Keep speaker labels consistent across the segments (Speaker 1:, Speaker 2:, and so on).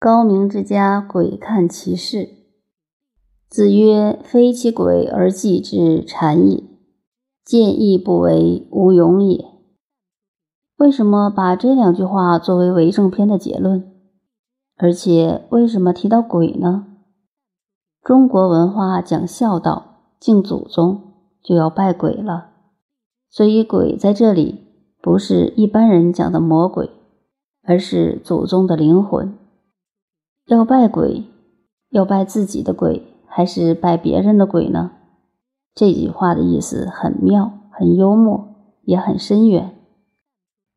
Speaker 1: 高明之家，鬼看其事。子曰：“非其鬼而祭之，谄也；见义不为，无勇也。”为什么把这两句话作为为政篇的结论？而且为什么提到鬼呢？中国文化讲孝道，敬祖宗就要拜鬼了，所以鬼在这里不是一般人讲的魔鬼，而是祖宗的灵魂。要拜鬼，要拜自己的鬼，还是拜别人的鬼呢？这句话的意思很妙，很幽默，也很深远。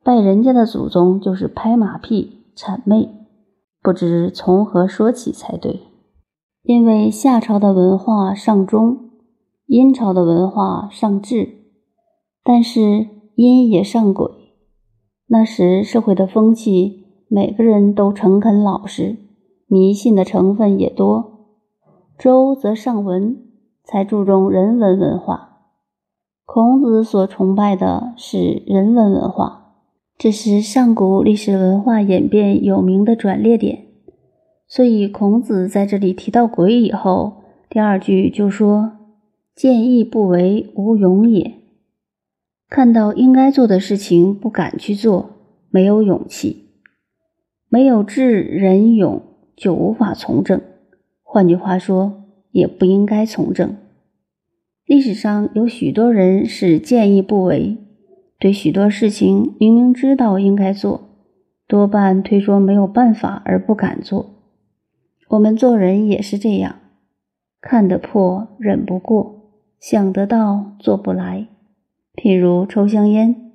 Speaker 1: 拜人家的祖宗就是拍马屁、谄媚，不知从何说起才对。因为夏朝的文化尚忠，殷朝的文化尚智，但是殷也尚鬼。那时社会的风气，每个人都诚恳老实。迷信的成分也多，周则尚文，才注重人文文化。孔子所崇拜的是人文文化，这是上古历史文化演变有名的转捩点。所以孔子在这里提到鬼以后，第二句就说：“见义不为，无勇也。”看到应该做的事情不敢去做，没有勇气，没有智仁勇。就无法从政，换句话说，也不应该从政。历史上有许多人是见义不为，对许多事情明明知道应该做，多半推说没有办法而不敢做。我们做人也是这样，看得破，忍不过，想得到，做不来。譬如抽香烟，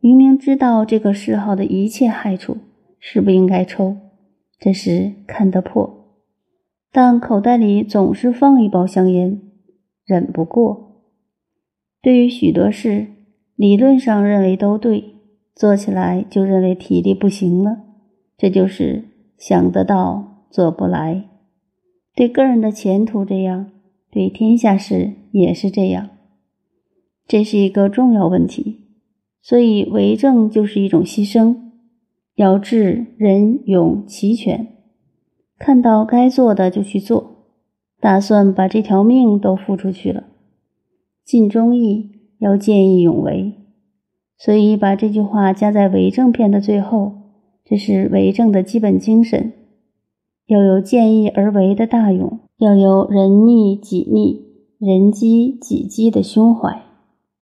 Speaker 1: 明明知道这个嗜好的一切害处，是不应该抽。这时看得破，但口袋里总是放一包香烟，忍不过。对于许多事，理论上认为都对，做起来就认为体力不行了。这就是想得到做不来。对个人的前途这样，对天下事也是这样。这是一个重要问题，所以为政就是一种牺牲。要智仁勇齐全，看到该做的就去做，打算把这条命都付出去了。尽忠义，要见义勇为，所以把这句话加在为政篇的最后，这是为政的基本精神。要有见义而为的大勇，要有仁逆己逆、人机己机的胸怀。